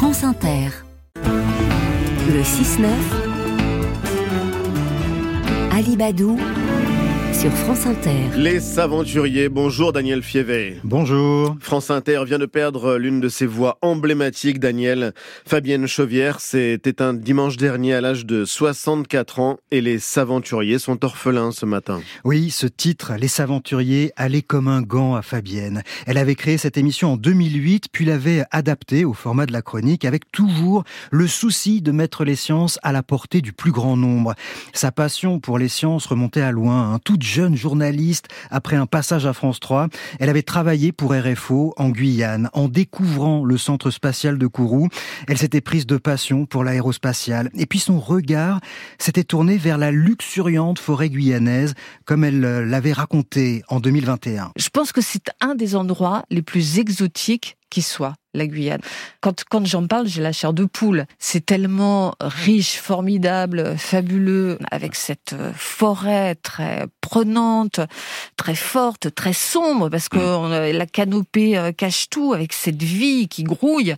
France Inter. Le 6-9. Alibadou sur France Inter. Les aventuriers, bonjour Daniel Fievet. Bonjour. France Inter vient de perdre l'une de ses voix emblématiques, Daniel. Fabienne Chauvière s'est éteinte dimanche dernier à l'âge de 64 ans et les Saventuriers sont orphelins ce matin. Oui, ce titre, Les Saventuriers, allait comme un gant à Fabienne. Elle avait créé cette émission en 2008, puis l'avait adaptée au format de la chronique avec toujours le souci de mettre les sciences à la portée du plus grand nombre. Sa passion pour les sciences remontait à loin. Hein. Toute jeune journaliste, après un passage à France 3, elle avait travaillé pour RFO en Guyane. En découvrant le centre spatial de Kourou, elle s'était prise de passion pour l'aérospatiale. Et puis son regard s'était tourné vers la luxuriante forêt guyanaise, comme elle euh, l'avait raconté en 2021. Je pense que c'est un des endroits les plus exotiques qui soit la Guyane. Quand, quand j'en parle, j'ai la chair de poule. C'est tellement riche, formidable, fabuleux, avec cette euh, forêt très prenante, très forte, très sombre, parce que mm. la canopée euh, cache tout, avec cette vie qui grouille.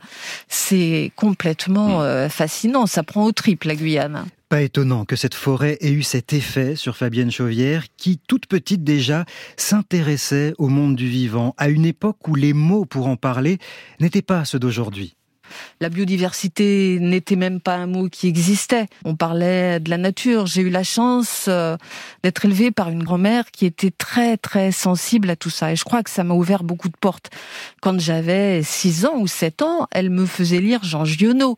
C'est complètement mm. euh, fascinant. Ça prend au triple, la Guyane. Pas étonnant que cette forêt ait eu cet effet sur Fabienne Chauvière, qui, toute petite déjà, s'intéressait au monde du vivant, à une époque où les mots pour en parler n'étaient pas ceux d'aujourd'hui. La biodiversité n'était même pas un mot qui existait. On parlait de la nature. J'ai eu la chance euh, d'être élevée par une grand-mère qui était très très sensible à tout ça. Et je crois que ça m'a ouvert beaucoup de portes. Quand j'avais 6 ans ou 7 ans, elle me faisait lire Jean Giono.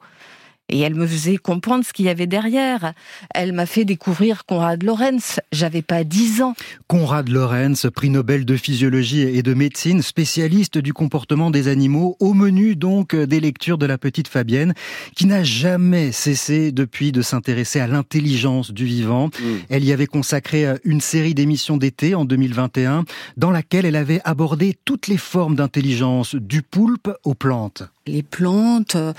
Et elle me faisait comprendre ce qu'il y avait derrière. Elle m'a fait découvrir Konrad Lorenz. J'avais pas dix ans. Konrad Lorenz, prix Nobel de physiologie et de médecine, spécialiste du comportement des animaux, au menu donc des lectures de la petite Fabienne, qui n'a jamais cessé depuis de s'intéresser à l'intelligence du vivant. Mm. Elle y avait consacré une série d'émissions d'été en 2021, dans laquelle elle avait abordé toutes les formes d'intelligence, du poulpe aux plantes. Les plantes euh,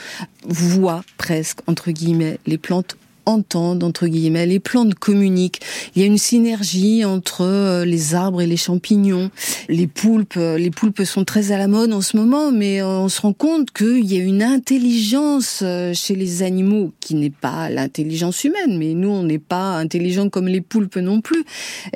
voient presque, entre guillemets, les plantes entendent entre guillemets, les plantes communiquent. Il y a une synergie entre euh, les arbres et les champignons. Les poulpes, euh, les poulpes sont très à la mode en ce moment, mais on se rend compte qu'il y a une intelligence chez les animaux qui n'est pas l'intelligence humaine, mais nous on n'est pas intelligents comme les poulpes non plus.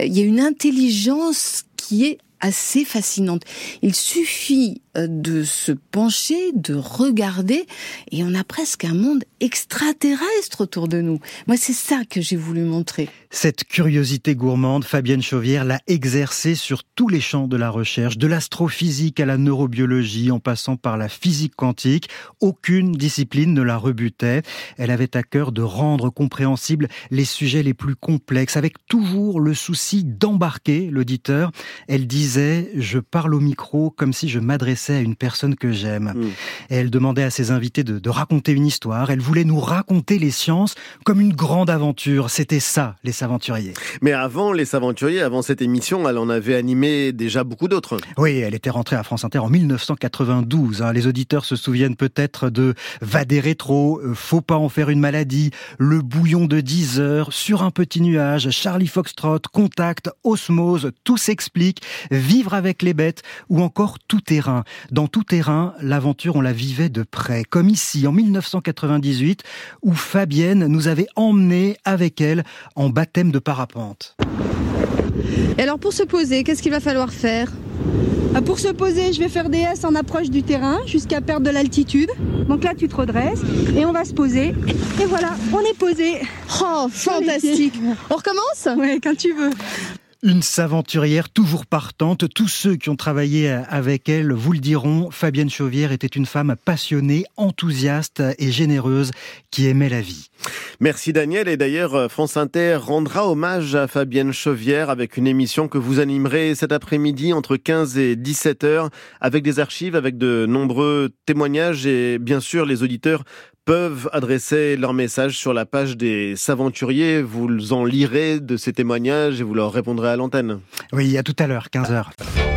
Il y a une intelligence qui est assez fascinante. Il suffit de se pencher, de regarder, et on a presque un monde extraterrestre autour de nous. Moi, c'est ça que j'ai voulu montrer. Cette curiosité gourmande, Fabienne Chauvière l'a exercée sur tous les champs de la recherche, de l'astrophysique à la neurobiologie, en passant par la physique quantique. Aucune discipline ne la rebutait. Elle avait à cœur de rendre compréhensibles les sujets les plus complexes, avec toujours le souci d'embarquer l'auditeur. Elle disait, je parle au micro comme si je m'adressais à une personne que j'aime. Hmm. elle demandait à ses invités de, de, raconter une histoire. Elle voulait nous raconter les sciences comme une grande aventure. C'était ça, les Saventuriers. Mais avant les Saventuriers, avant cette émission, elle en avait animé déjà beaucoup d'autres. Oui, elle était rentrée à France Inter en 1992. Hein. Les auditeurs se souviennent peut-être de Vader rétro, euh, Faut pas en faire une maladie, Le bouillon de 10 heures, Sur un petit nuage, Charlie Foxtrot, Contact, Osmose, Tout s'explique, Vivre avec les bêtes ou encore Tout terrain. Dans tout terrain, l'aventure, on la vivait de près, comme ici en 1998, où Fabienne nous avait emmenés avec elle en baptême de parapente. Et alors pour se poser, qu'est-ce qu'il va falloir faire? Ah, pour se poser, je vais faire des S en approche du terrain jusqu'à perdre de l'altitude. Donc là, tu te redresses et on va se poser. Et voilà, on est posé. Oh, fantastique. On recommence? Oui, quand tu veux. Une saventurière toujours partante. Tous ceux qui ont travaillé avec elle vous le diront. Fabienne Chauvière était une femme passionnée, enthousiaste et généreuse qui aimait la vie. Merci Daniel. Et d'ailleurs, France Inter rendra hommage à Fabienne Chauvière avec une émission que vous animerez cet après-midi entre 15 et 17 heures avec des archives, avec de nombreux témoignages et bien sûr les auditeurs peuvent adresser leur message sur la page des Saventuriers. Vous en lirez de ces témoignages et vous leur répondrez à l'antenne. Oui, à tout à l'heure, 15h.